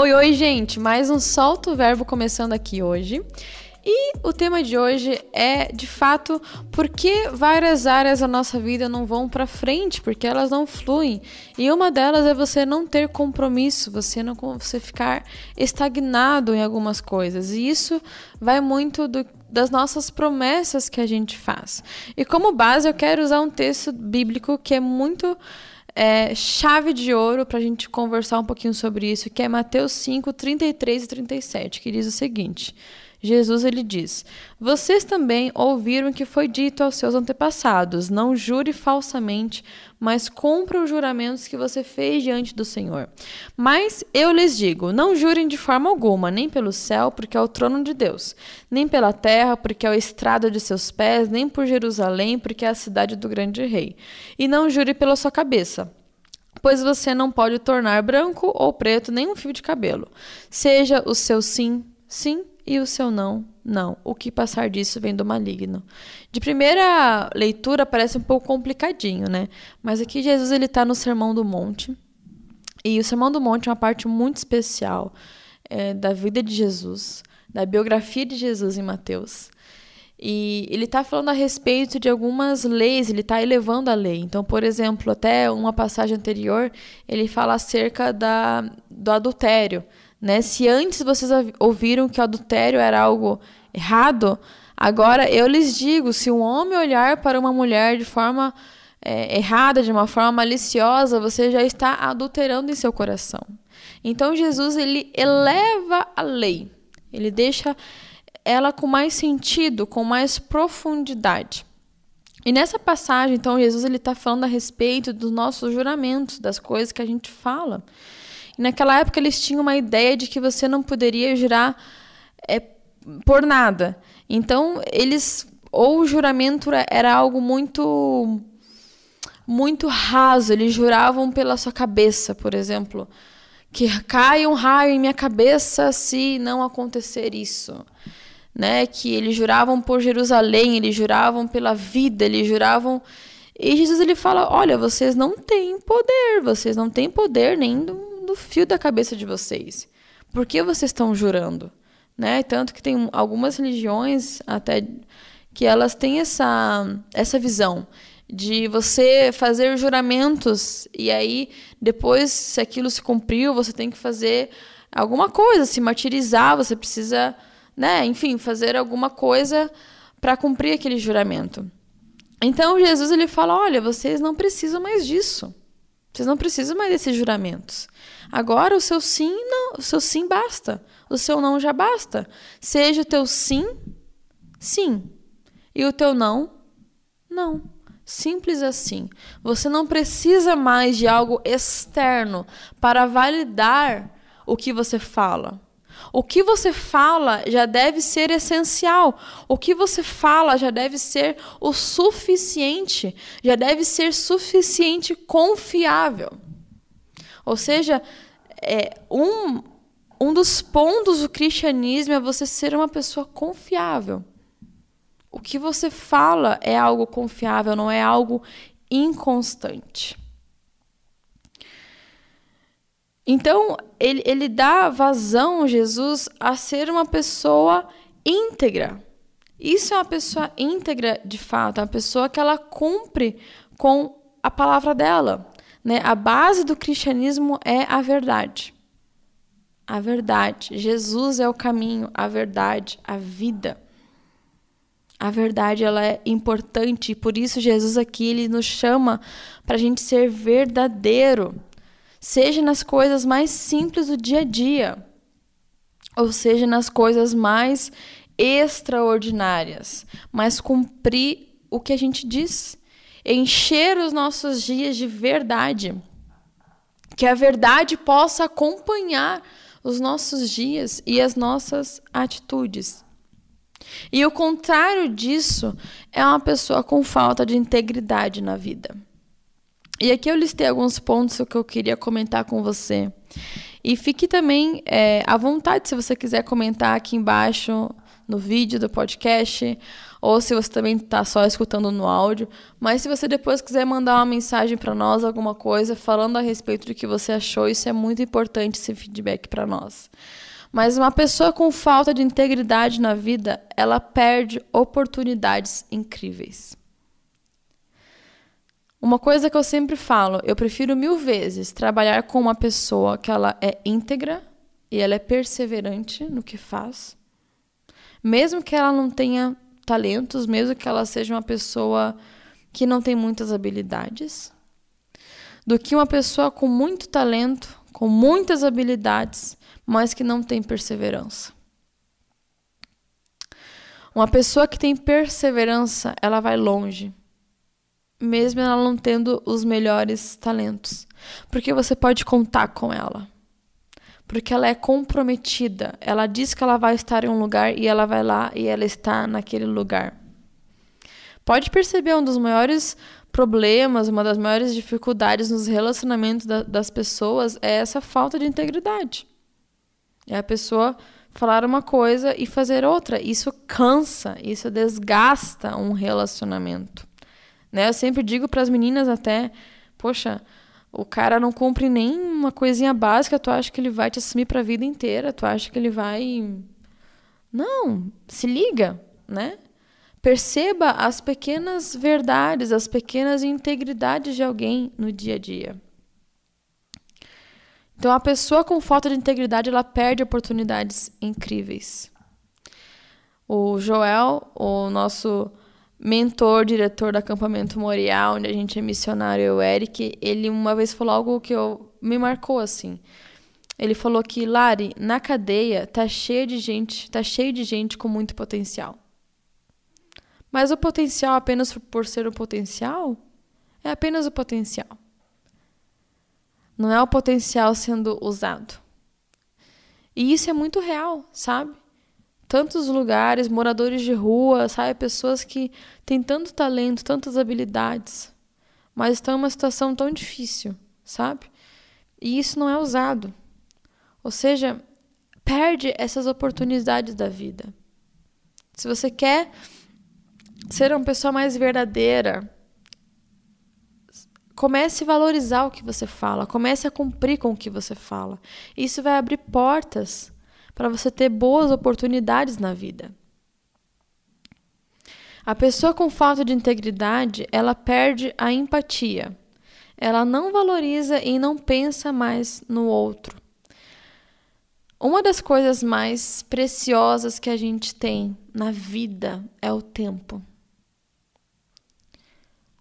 Oi, oi, gente! Mais um Solto Verbo começando aqui hoje. E o tema de hoje é, de fato, por que várias áreas da nossa vida não vão para frente, porque elas não fluem. E uma delas é você não ter compromisso, você não você ficar estagnado em algumas coisas. E isso vai muito do, das nossas promessas que a gente faz. E como base, eu quero usar um texto bíblico que é muito é, chave de ouro para a gente conversar um pouquinho sobre isso, que é Mateus 5, 33 e 37, que diz o seguinte. Jesus ele diz: Vocês também ouviram que foi dito aos seus antepassados: Não jure falsamente, mas cumpra os juramentos que você fez diante do Senhor. Mas eu lhes digo: não jurem de forma alguma, nem pelo céu, porque é o trono de Deus, nem pela terra, porque é o estrado de seus pés, nem por Jerusalém, porque é a cidade do grande rei. E não jure pela sua cabeça pois você não pode tornar branco ou preto nenhum fio de cabelo. Seja o seu sim, sim, e o seu não, não. O que passar disso vem do maligno. De primeira leitura parece um pouco complicadinho, né? Mas aqui Jesus ele está no Sermão do Monte. E o Sermão do Monte é uma parte muito especial é, da vida de Jesus, da biografia de Jesus em Mateus. E ele está falando a respeito de algumas leis, ele está elevando a lei. Então, por exemplo, até uma passagem anterior, ele fala acerca da, do adultério. Né? Se antes vocês ouviram que o adultério era algo errado, agora eu lhes digo: se um homem olhar para uma mulher de forma é, errada, de uma forma maliciosa, você já está adulterando em seu coração. Então Jesus ele eleva a lei, ele deixa ela com mais sentido, com mais profundidade. E nessa passagem, então, Jesus ele está falando a respeito dos nossos juramentos, das coisas que a gente fala. E naquela época eles tinham uma ideia de que você não poderia jurar é, por nada. Então eles ou o juramento era algo muito muito raso. Eles juravam pela sua cabeça, por exemplo, que cai um raio em minha cabeça se não acontecer isso né? Que eles juravam por Jerusalém, eles juravam pela vida, eles juravam. E Jesus ele fala: olha, vocês não têm poder, vocês não têm poder nem do, do fio da cabeça de vocês. Por que vocês estão jurando? Né? Tanto que tem algumas religiões até que elas têm essa, essa visão de você fazer juramentos e aí depois se aquilo se cumpriu você tem que fazer alguma coisa se martirizar você precisa né, enfim, fazer alguma coisa para cumprir aquele juramento. Então Jesus ele fala: "Olha, vocês não precisam mais disso. Vocês não precisam mais desses juramentos. Agora o seu sim, não, o seu sim basta. O seu não já basta. Seja o teu sim, sim, e o teu não, não. Simples assim. Você não precisa mais de algo externo para validar o que você fala. O que você fala já deve ser essencial. O que você fala já deve ser o suficiente, já deve ser suficiente confiável. Ou seja, é, um, um dos pontos do cristianismo é você ser uma pessoa confiável. O que você fala é algo confiável, não é algo inconstante. Então, ele, ele dá vazão, Jesus, a ser uma pessoa íntegra. Isso é uma pessoa íntegra, de fato, é uma pessoa que ela cumpre com a palavra dela. Né? A base do cristianismo é a verdade. A verdade. Jesus é o caminho, a verdade, a vida. A verdade ela é importante e por isso Jesus aqui ele nos chama para a gente ser verdadeiro seja nas coisas mais simples do dia a dia, ou seja nas coisas mais extraordinárias, mas cumprir o que a gente diz, encher os nossos dias de verdade, que a verdade possa acompanhar os nossos dias e as nossas atitudes. E o contrário disso é uma pessoa com falta de integridade na vida. E aqui eu listei alguns pontos que eu queria comentar com você. E fique também é, à vontade se você quiser comentar aqui embaixo no vídeo do podcast ou se você também está só escutando no áudio. Mas se você depois quiser mandar uma mensagem para nós, alguma coisa, falando a respeito do que você achou, isso é muito importante, esse feedback para nós. Mas uma pessoa com falta de integridade na vida, ela perde oportunidades incríveis. Uma coisa que eu sempre falo, eu prefiro mil vezes trabalhar com uma pessoa que ela é íntegra e ela é perseverante no que faz, mesmo que ela não tenha talentos, mesmo que ela seja uma pessoa que não tem muitas habilidades, do que uma pessoa com muito talento, com muitas habilidades, mas que não tem perseverança. Uma pessoa que tem perseverança, ela vai longe, mesmo ela não tendo os melhores talentos, porque você pode contar com ela. Porque ela é comprometida. Ela diz que ela vai estar em um lugar e ela vai lá e ela está naquele lugar. Pode perceber um dos maiores problemas, uma das maiores dificuldades nos relacionamentos da, das pessoas é essa falta de integridade. É a pessoa falar uma coisa e fazer outra. Isso cansa, isso desgasta um relacionamento. Né? Eu sempre digo para as meninas até, poxa, o cara não cumpre nem uma coisinha básica, tu acha que ele vai te assumir para a vida inteira, tu acha que ele vai Não, se liga, né? Perceba as pequenas verdades, as pequenas integridades de alguém no dia a dia. Então, a pessoa com falta de integridade, ela perde oportunidades incríveis. O Joel, o nosso mentor, diretor do acampamento Morial, onde a gente é missionário, o Eric, ele uma vez falou algo que eu, me marcou assim. Ele falou que, Lari, na cadeia tá cheio de gente, tá cheio de gente com muito potencial. Mas o potencial apenas por ser o potencial é apenas o potencial. Não é o potencial sendo usado. E isso é muito real, sabe? Tantos lugares, moradores de rua, sabe? Pessoas que têm tanto talento, tantas habilidades, mas estão em uma situação tão difícil, sabe? E isso não é usado. Ou seja, perde essas oportunidades da vida. Se você quer ser uma pessoa mais verdadeira, comece a valorizar o que você fala, comece a cumprir com o que você fala. Isso vai abrir portas para você ter boas oportunidades na vida. A pessoa com falta de integridade, ela perde a empatia. Ela não valoriza e não pensa mais no outro. Uma das coisas mais preciosas que a gente tem na vida é o tempo.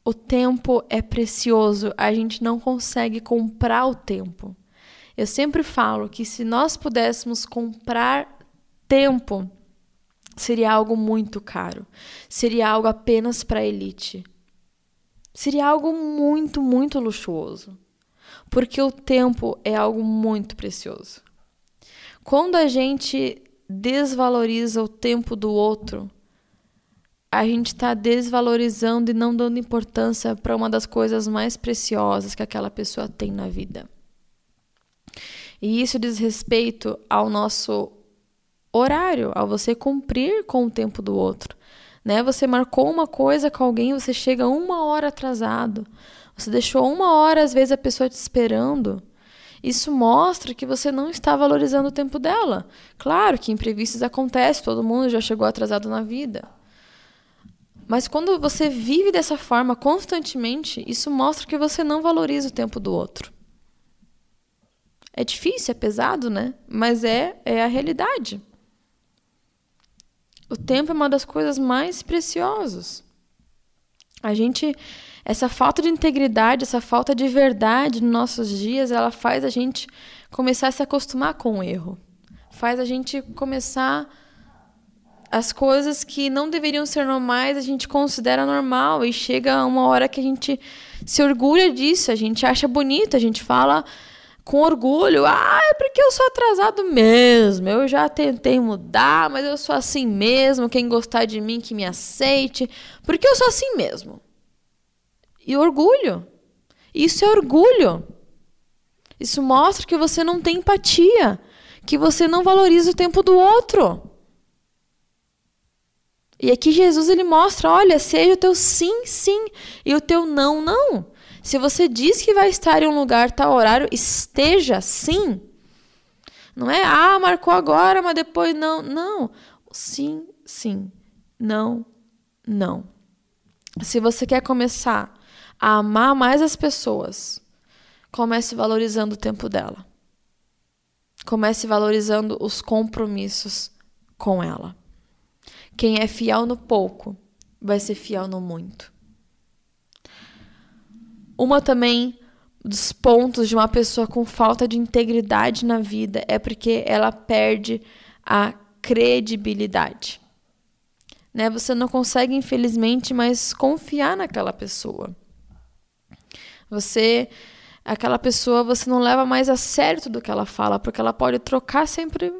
O tempo é precioso, a gente não consegue comprar o tempo. Eu sempre falo que se nós pudéssemos comprar tempo, seria algo muito caro. Seria algo apenas para a elite. Seria algo muito, muito luxuoso. Porque o tempo é algo muito precioso. Quando a gente desvaloriza o tempo do outro, a gente está desvalorizando e não dando importância para uma das coisas mais preciosas que aquela pessoa tem na vida. E isso diz respeito ao nosso horário, ao você cumprir com o tempo do outro. Né? Você marcou uma coisa com alguém, você chega uma hora atrasado. Você deixou uma hora, às vezes, a pessoa te esperando. Isso mostra que você não está valorizando o tempo dela. Claro que imprevistos acontecem, todo mundo já chegou atrasado na vida. Mas quando você vive dessa forma constantemente, isso mostra que você não valoriza o tempo do outro. É difícil, é pesado, né? Mas é, é a realidade. O tempo é uma das coisas mais preciosas. A gente, essa falta de integridade, essa falta de verdade nos nossos dias, ela faz a gente começar a se acostumar com o erro. Faz a gente começar as coisas que não deveriam ser normais, a gente considera normal e chega uma hora que a gente se orgulha disso, a gente acha bonito, a gente fala com orgulho. Ah, é porque eu sou atrasado mesmo. Eu já tentei mudar, mas eu sou assim mesmo. Quem gostar de mim que me aceite, porque eu sou assim mesmo. E orgulho. Isso é orgulho. Isso mostra que você não tem empatia, que você não valoriza o tempo do outro. E aqui Jesus ele mostra, olha, seja o teu sim, sim e o teu não, não. Se você diz que vai estar em um lugar tal horário, esteja sim. Não é, ah, marcou agora, mas depois não. Não. Sim, sim. Não, não. Se você quer começar a amar mais as pessoas, comece valorizando o tempo dela. Comece valorizando os compromissos com ela. Quem é fiel no pouco vai ser fiel no muito. Uma também dos pontos de uma pessoa com falta de integridade na vida é porque ela perde a credibilidade. Né? Você não consegue, infelizmente, mais confiar naquela pessoa. Você, aquela pessoa, você não leva mais a sério tudo que ela fala, porque ela pode trocar sempre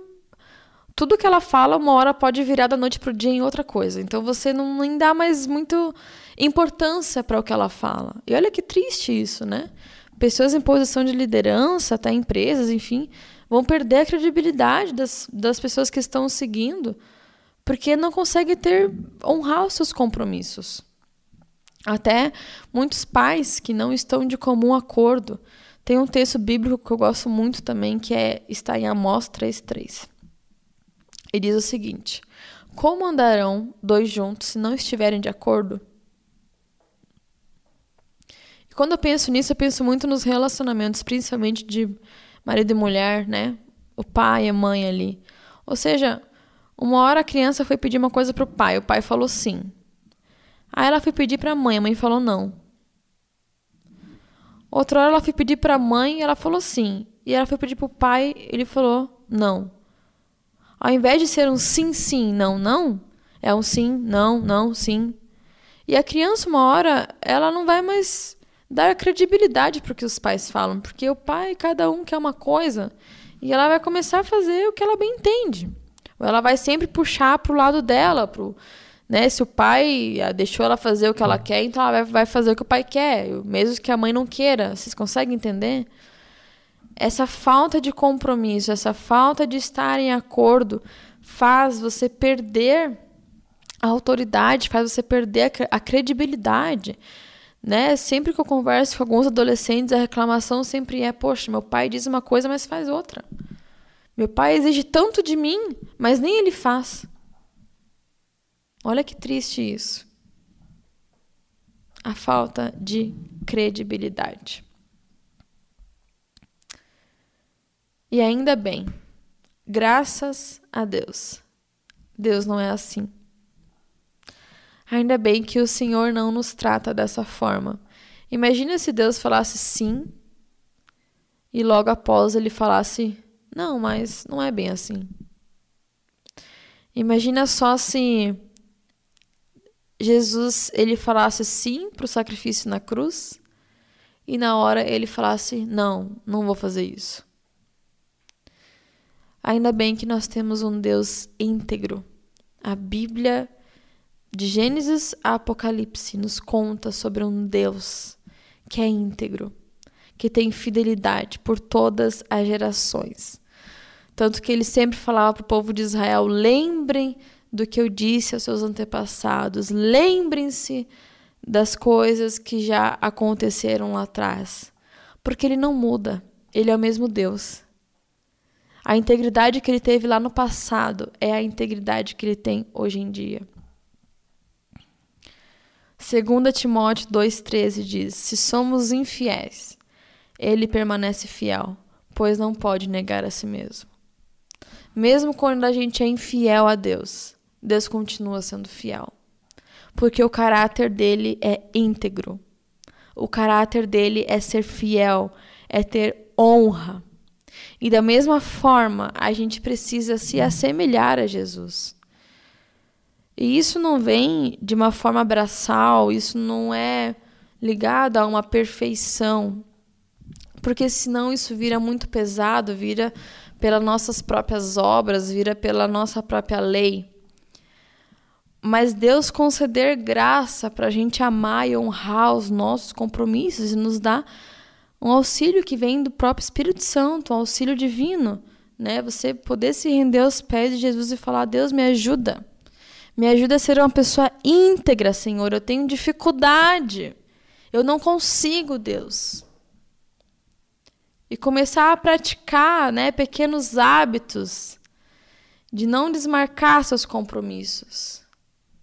tudo que ela fala, uma hora pode virar da noite pro dia em outra coisa. Então você não nem dá mais muito importância para o que ela fala. E olha que triste isso, né? Pessoas em posição de liderança, até empresas, enfim, vão perder a credibilidade das, das pessoas que estão seguindo, porque não conseguem ter honrar os seus compromissos. Até muitos pais que não estão de comum acordo. Tem um texto bíblico que eu gosto muito também, que é está em Amós 3:3. Ele diz o seguinte: Como andarão dois juntos se não estiverem de acordo? E quando eu penso nisso, eu penso muito nos relacionamentos, principalmente de marido e mulher, né? O pai e a mãe ali. Ou seja, uma hora a criança foi pedir uma coisa para o pai, o pai falou sim. Aí ela foi pedir para a mãe, a mãe falou não. Outra hora ela foi pedir para a mãe, ela falou sim. E ela foi pedir para o pai, ele falou não. Ao invés de ser um sim, sim, não, não, é um sim, não, não, sim. E a criança, uma hora, ela não vai mais dar credibilidade para o que os pais falam, porque o pai, cada um quer uma coisa, e ela vai começar a fazer o que ela bem entende. Ou ela vai sempre puxar para o lado dela, pro, né? Se o pai deixou ela fazer o que ela quer, então ela vai fazer o que o pai quer, mesmo que a mãe não queira. Vocês conseguem entender? Essa falta de compromisso, essa falta de estar em acordo faz você perder a autoridade, faz você perder a credibilidade. Né? Sempre que eu converso com alguns adolescentes, a reclamação sempre é: poxa, meu pai diz uma coisa, mas faz outra. Meu pai exige tanto de mim, mas nem ele faz. Olha que triste isso. A falta de credibilidade. E ainda bem, graças a Deus, Deus não é assim. Ainda bem que o Senhor não nos trata dessa forma. Imagina se Deus falasse sim e logo após ele falasse não, mas não é bem assim. Imagina só se Jesus ele falasse sim para o sacrifício na cruz e na hora ele falasse não, não vou fazer isso. Ainda bem que nós temos um Deus íntegro. A Bíblia, de Gênesis a Apocalipse, nos conta sobre um Deus que é íntegro, que tem fidelidade por todas as gerações. Tanto que ele sempre falava para o povo de Israel: lembrem do que eu disse aos seus antepassados, lembrem-se das coisas que já aconteceram lá atrás. Porque ele não muda, ele é o mesmo Deus. A integridade que ele teve lá no passado é a integridade que ele tem hoje em dia. 2 Timóteo 2,13 diz: Se somos infiéis, ele permanece fiel, pois não pode negar a si mesmo. Mesmo quando a gente é infiel a Deus, Deus continua sendo fiel. Porque o caráter dele é íntegro. O caráter dele é ser fiel, é ter honra. E da mesma forma, a gente precisa se assemelhar a Jesus. E isso não vem de uma forma braçal, isso não é ligado a uma perfeição. Porque senão isso vira muito pesado, vira pelas nossas próprias obras, vira pela nossa própria lei. Mas Deus conceder graça para a gente amar e honrar os nossos compromissos e nos dar um auxílio que vem do próprio Espírito Santo, um auxílio divino, né? Você poder se render aos pés de Jesus e falar: Deus me ajuda, Me ajuda a ser uma pessoa íntegra, Senhor. Eu tenho dificuldade. Eu não consigo, Deus. E começar a praticar, né, pequenos hábitos de não desmarcar seus compromissos.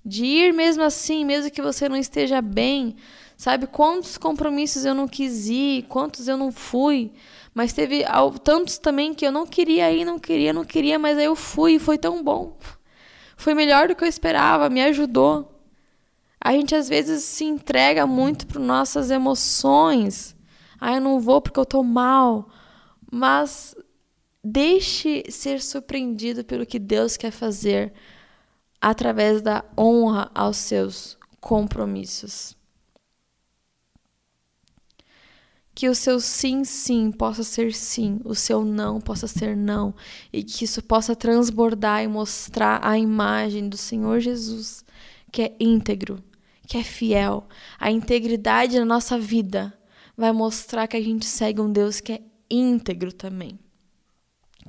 De ir mesmo assim, mesmo que você não esteja bem. Sabe quantos compromissos eu não quis ir, quantos eu não fui, mas teve tantos também que eu não queria ir, não queria, não queria, mas aí eu fui e foi tão bom. Foi melhor do que eu esperava, me ajudou. A gente às vezes se entrega muito para nossas emoções. Ah, eu não vou porque eu tô mal. Mas deixe ser surpreendido pelo que Deus quer fazer através da honra aos seus compromissos. Que o seu sim, sim possa ser sim, o seu não possa ser não, e que isso possa transbordar e mostrar a imagem do Senhor Jesus, que é íntegro, que é fiel. A integridade na nossa vida vai mostrar que a gente segue um Deus que é íntegro também.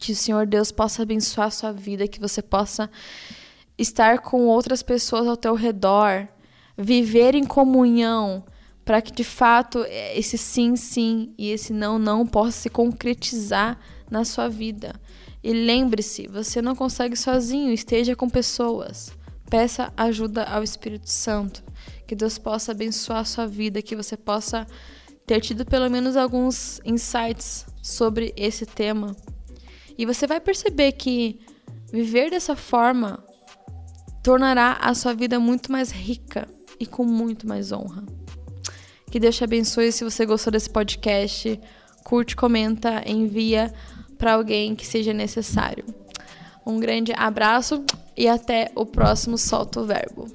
Que o Senhor Deus possa abençoar a sua vida, que você possa estar com outras pessoas ao teu redor, viver em comunhão para que de fato esse sim, sim e esse não, não possa se concretizar na sua vida. E lembre-se, você não consegue sozinho, esteja com pessoas. Peça ajuda ao Espírito Santo, que Deus possa abençoar a sua vida, que você possa ter tido pelo menos alguns insights sobre esse tema. E você vai perceber que viver dessa forma tornará a sua vida muito mais rica e com muito mais honra. Que Deus te abençoe. Se você gostou desse podcast, curte, comenta, envia para alguém que seja necessário. Um grande abraço e até o próximo Solta o Verbo.